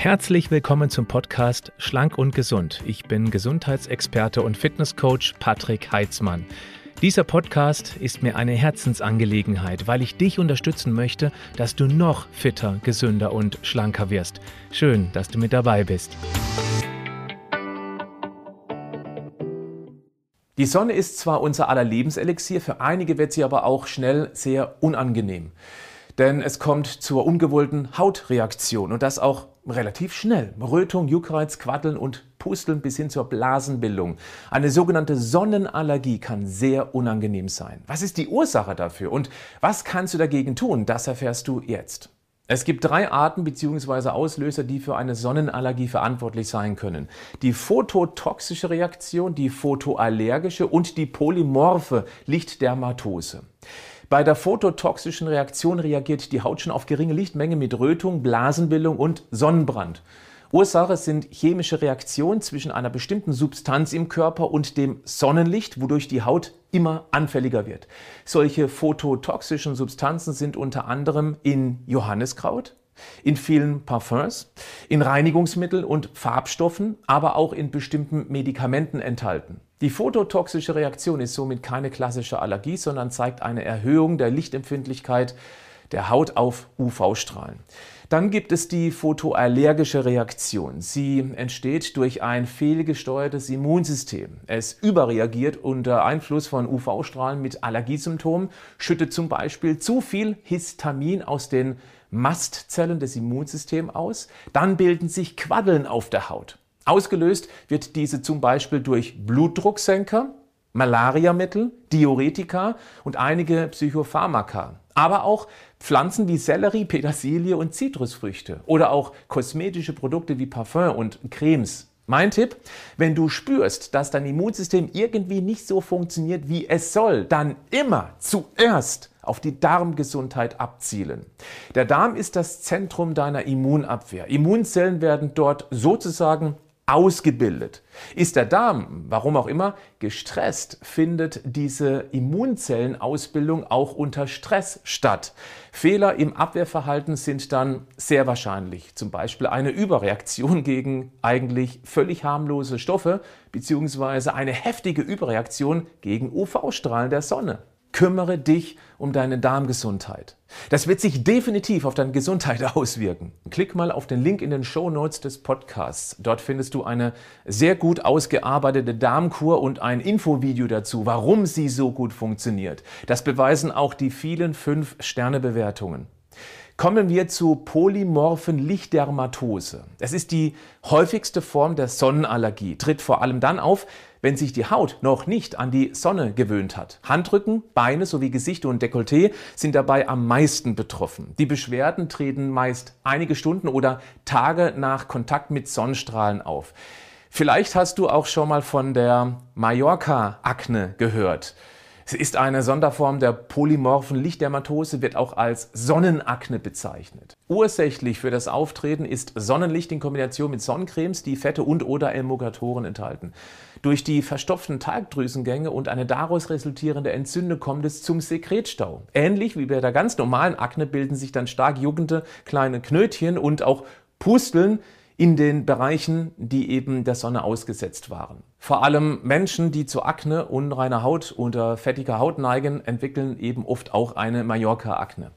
Herzlich willkommen zum Podcast Schlank und Gesund. Ich bin Gesundheitsexperte und Fitnesscoach Patrick Heitzmann. Dieser Podcast ist mir eine Herzensangelegenheit, weil ich dich unterstützen möchte, dass du noch fitter, gesünder und schlanker wirst. Schön, dass du mit dabei bist. Die Sonne ist zwar unser aller Lebenselixier, für einige wird sie aber auch schnell sehr unangenehm. Denn es kommt zur ungewollten Hautreaktion und das auch relativ schnell. Rötung, Juckreiz, Quaddeln und Pusteln bis hin zur Blasenbildung. Eine sogenannte Sonnenallergie kann sehr unangenehm sein. Was ist die Ursache dafür und was kannst du dagegen tun? Das erfährst du jetzt. Es gibt drei Arten bzw. Auslöser, die für eine Sonnenallergie verantwortlich sein können. Die phototoxische Reaktion, die photoallergische und die polymorphe Lichtdermatose. Bei der phototoxischen Reaktion reagiert die Haut schon auf geringe Lichtmenge mit Rötung, Blasenbildung und Sonnenbrand. Ursache sind chemische Reaktionen zwischen einer bestimmten Substanz im Körper und dem Sonnenlicht, wodurch die Haut immer anfälliger wird. Solche phototoxischen Substanzen sind unter anderem in Johanniskraut, in vielen Parfums, in Reinigungsmitteln und Farbstoffen, aber auch in bestimmten Medikamenten enthalten. Die phototoxische Reaktion ist somit keine klassische Allergie, sondern zeigt eine Erhöhung der Lichtempfindlichkeit der Haut auf UV-Strahlen. Dann gibt es die photoallergische Reaktion. Sie entsteht durch ein fehlgesteuertes Immunsystem. Es überreagiert unter Einfluss von UV-Strahlen mit Allergiesymptomen, schüttet zum Beispiel zu viel Histamin aus den Mastzellen des Immunsystems aus. Dann bilden sich Quaddeln auf der Haut. Ausgelöst wird diese zum Beispiel durch Blutdrucksenker, Malariamittel, Diuretika und einige Psychopharmaka aber auch Pflanzen wie Sellerie, Petersilie und Zitrusfrüchte oder auch kosmetische Produkte wie Parfum und Cremes. Mein Tipp, wenn du spürst, dass dein Immunsystem irgendwie nicht so funktioniert, wie es soll, dann immer zuerst auf die Darmgesundheit abzielen. Der Darm ist das Zentrum deiner Immunabwehr. Immunzellen werden dort sozusagen ausgebildet. Ist der Darm, warum auch immer, gestresst, findet diese Immunzellenausbildung auch unter Stress statt. Fehler im Abwehrverhalten sind dann sehr wahrscheinlich, zum Beispiel eine Überreaktion gegen eigentlich völlig harmlose Stoffe beziehungsweise eine heftige Überreaktion gegen UV-Strahlen der Sonne. Kümmere dich um deine Darmgesundheit. Das wird sich definitiv auf deine Gesundheit auswirken. Klick mal auf den Link in den Show Notes des Podcasts. Dort findest du eine sehr gut ausgearbeitete Darmkur und ein Infovideo dazu, warum sie so gut funktioniert. Das beweisen auch die vielen 5-Sterne-Bewertungen. Kommen wir zu polymorphen Lichtdermatose. Es ist die häufigste Form der Sonnenallergie, tritt vor allem dann auf, wenn sich die Haut noch nicht an die Sonne gewöhnt hat. Handrücken, Beine sowie Gesicht und Dekolleté sind dabei am meisten betroffen. Die Beschwerden treten meist einige Stunden oder Tage nach Kontakt mit Sonnenstrahlen auf. Vielleicht hast du auch schon mal von der Mallorca-Akne gehört. Sie ist eine Sonderform der polymorphen Lichtdermatose, wird auch als Sonnenakne bezeichnet. Ursächlich für das Auftreten ist Sonnenlicht in Kombination mit Sonnencremes, die Fette und oder Emulgatoren enthalten. Durch die verstopften Talgdrüsengänge und eine daraus resultierende Entzündung kommt es zum Sekretstau. Ähnlich wie bei der ganz normalen Akne bilden sich dann stark juckende kleine Knötchen und auch Pusteln, in den Bereichen, die eben der Sonne ausgesetzt waren. Vor allem Menschen, die zu Akne, unreiner Haut oder fettiger Haut neigen, entwickeln eben oft auch eine Mallorca-Akne.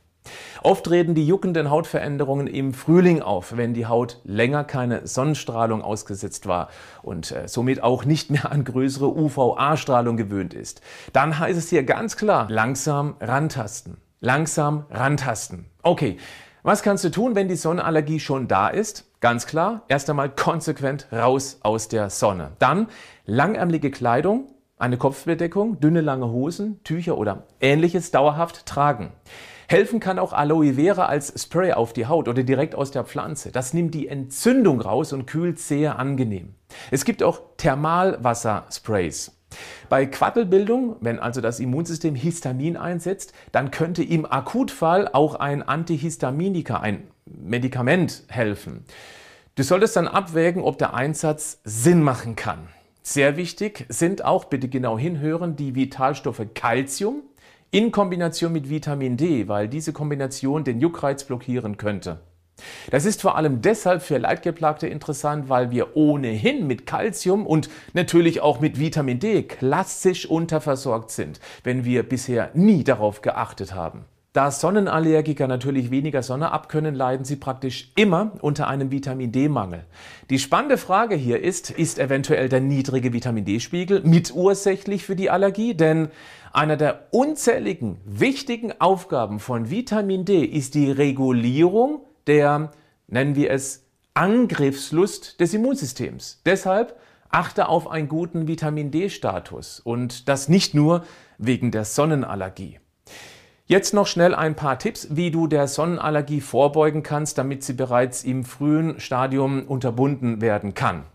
Oft treten die juckenden Hautveränderungen im Frühling auf, wenn die Haut länger keine Sonnenstrahlung ausgesetzt war und äh, somit auch nicht mehr an größere UVA-Strahlung gewöhnt ist. Dann heißt es hier ganz klar, langsam rantasten. Langsam rantasten. Okay, was kannst du tun, wenn die Sonnenallergie schon da ist? Ganz klar, erst einmal konsequent raus aus der Sonne. Dann langärmelige Kleidung, eine Kopfbedeckung, dünne lange Hosen, Tücher oder ähnliches dauerhaft tragen. Helfen kann auch Aloe Vera als Spray auf die Haut oder direkt aus der Pflanze. Das nimmt die Entzündung raus und kühlt sehr angenehm. Es gibt auch Thermalwassersprays. Bei Quaddelbildung, wenn also das Immunsystem Histamin einsetzt, dann könnte im Akutfall auch ein Antihistaminika, ein Medikament helfen. Du solltest dann abwägen, ob der Einsatz Sinn machen kann. Sehr wichtig sind auch, bitte genau hinhören, die Vitalstoffe Calcium in Kombination mit Vitamin D, weil diese Kombination den Juckreiz blockieren könnte. Das ist vor allem deshalb für Leitgeplagte interessant, weil wir ohnehin mit Kalzium und natürlich auch mit Vitamin D klassisch unterversorgt sind, wenn wir bisher nie darauf geachtet haben. Da Sonnenallergiker natürlich weniger Sonne abkönnen, leiden sie praktisch immer unter einem Vitamin D-Mangel. Die spannende Frage hier ist, ist eventuell der niedrige Vitamin D-Spiegel mitursächlich für die Allergie? Denn einer der unzähligen wichtigen Aufgaben von Vitamin D ist die Regulierung der, nennen wir es, Angriffslust des Immunsystems. Deshalb achte auf einen guten Vitamin D-Status und das nicht nur wegen der Sonnenallergie. Jetzt noch schnell ein paar Tipps, wie du der Sonnenallergie vorbeugen kannst, damit sie bereits im frühen Stadium unterbunden werden kann.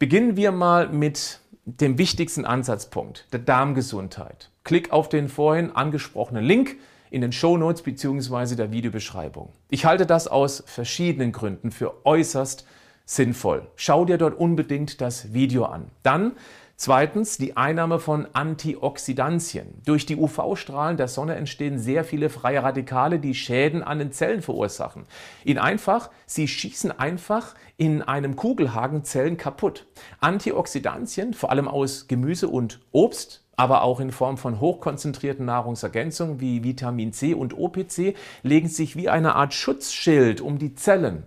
Beginnen wir mal mit dem wichtigsten Ansatzpunkt, der Darmgesundheit. Klick auf den vorhin angesprochenen Link in den Show Notes bzw. der Videobeschreibung. Ich halte das aus verschiedenen Gründen für äußerst sinnvoll. Schau dir dort unbedingt das Video an. Dann Zweitens die Einnahme von Antioxidantien. Durch die UV-Strahlen der Sonne entstehen sehr viele freie Radikale, die Schäden an den Zellen verursachen. In einfach, sie schießen einfach in einem Kugelhaken Zellen kaputt. Antioxidantien, vor allem aus Gemüse und Obst, aber auch in Form von hochkonzentrierten Nahrungsergänzungen wie Vitamin C und OPC, legen sich wie eine Art Schutzschild um die Zellen.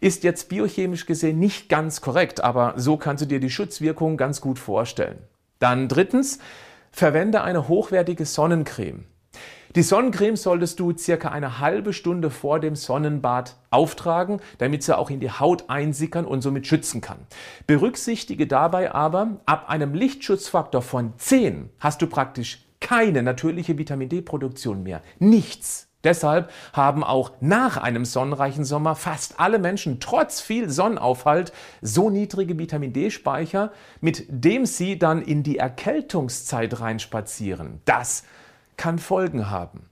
Ist jetzt biochemisch gesehen nicht ganz korrekt, aber so kannst du dir die Schutzwirkung ganz gut vorstellen. Dann drittens, verwende eine hochwertige Sonnencreme. Die Sonnencreme solltest du circa eine halbe Stunde vor dem Sonnenbad auftragen, damit sie auch in die Haut einsickern und somit schützen kann. Berücksichtige dabei aber, ab einem Lichtschutzfaktor von 10 hast du praktisch keine natürliche Vitamin D-Produktion mehr. Nichts. Deshalb haben auch nach einem sonnenreichen Sommer fast alle Menschen trotz viel Sonnenaufhalt so niedrige Vitamin D-Speicher, mit dem sie dann in die Erkältungszeit reinspazieren. Das kann Folgen haben.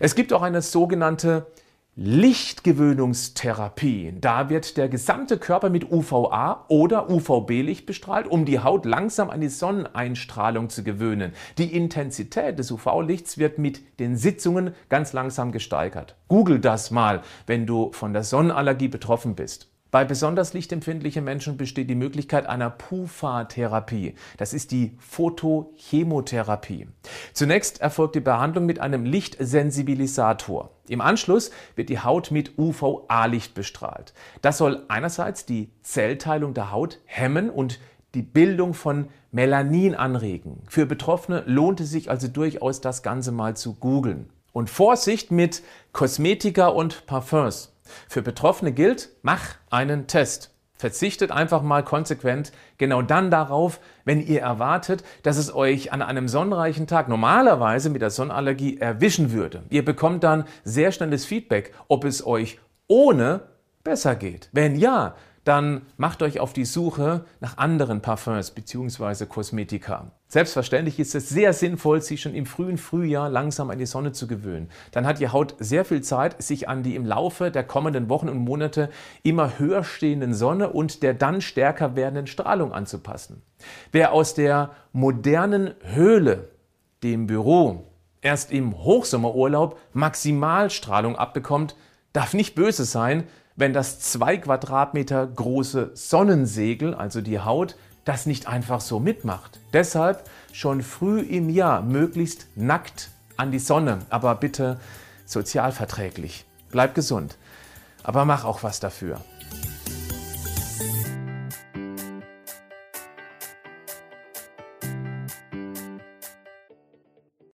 Es gibt auch eine sogenannte Lichtgewöhnungstherapie. Da wird der gesamte Körper mit UVA oder UVB-Licht bestrahlt, um die Haut langsam an die Sonneneinstrahlung zu gewöhnen. Die Intensität des UV-Lichts wird mit den Sitzungen ganz langsam gesteigert. Google das mal, wenn du von der Sonnenallergie betroffen bist. Bei besonders lichtempfindlichen Menschen besteht die Möglichkeit einer PUFA-Therapie. Das ist die Photochemotherapie. Zunächst erfolgt die Behandlung mit einem Lichtsensibilisator. Im Anschluss wird die Haut mit UVA-Licht bestrahlt. Das soll einerseits die Zellteilung der Haut hemmen und die Bildung von Melanin anregen. Für Betroffene lohnt es sich also durchaus, das Ganze mal zu googeln. Und Vorsicht mit Kosmetika und Parfums. Für Betroffene gilt, mach einen Test. Verzichtet einfach mal konsequent genau dann darauf, wenn ihr erwartet, dass es euch an einem sonnenreichen Tag normalerweise mit der Sonnenallergie erwischen würde. Ihr bekommt dann sehr schnelles Feedback, ob es euch ohne besser geht. Wenn ja, dann macht euch auf die Suche nach anderen Parfums bzw. Kosmetika. Selbstverständlich ist es sehr sinnvoll, sich schon im frühen Frühjahr langsam an die Sonne zu gewöhnen. Dann hat die Haut sehr viel Zeit, sich an die im Laufe der kommenden Wochen und Monate immer höher stehenden Sonne und der dann stärker werdenden Strahlung anzupassen. Wer aus der modernen Höhle, dem Büro, erst im Hochsommerurlaub Maximalstrahlung abbekommt, darf nicht böse sein, wenn das zwei Quadratmeter große Sonnensegel, also die Haut, das nicht einfach so mitmacht. Deshalb schon früh im Jahr möglichst nackt an die Sonne, aber bitte sozialverträglich. Bleib gesund, aber mach auch was dafür.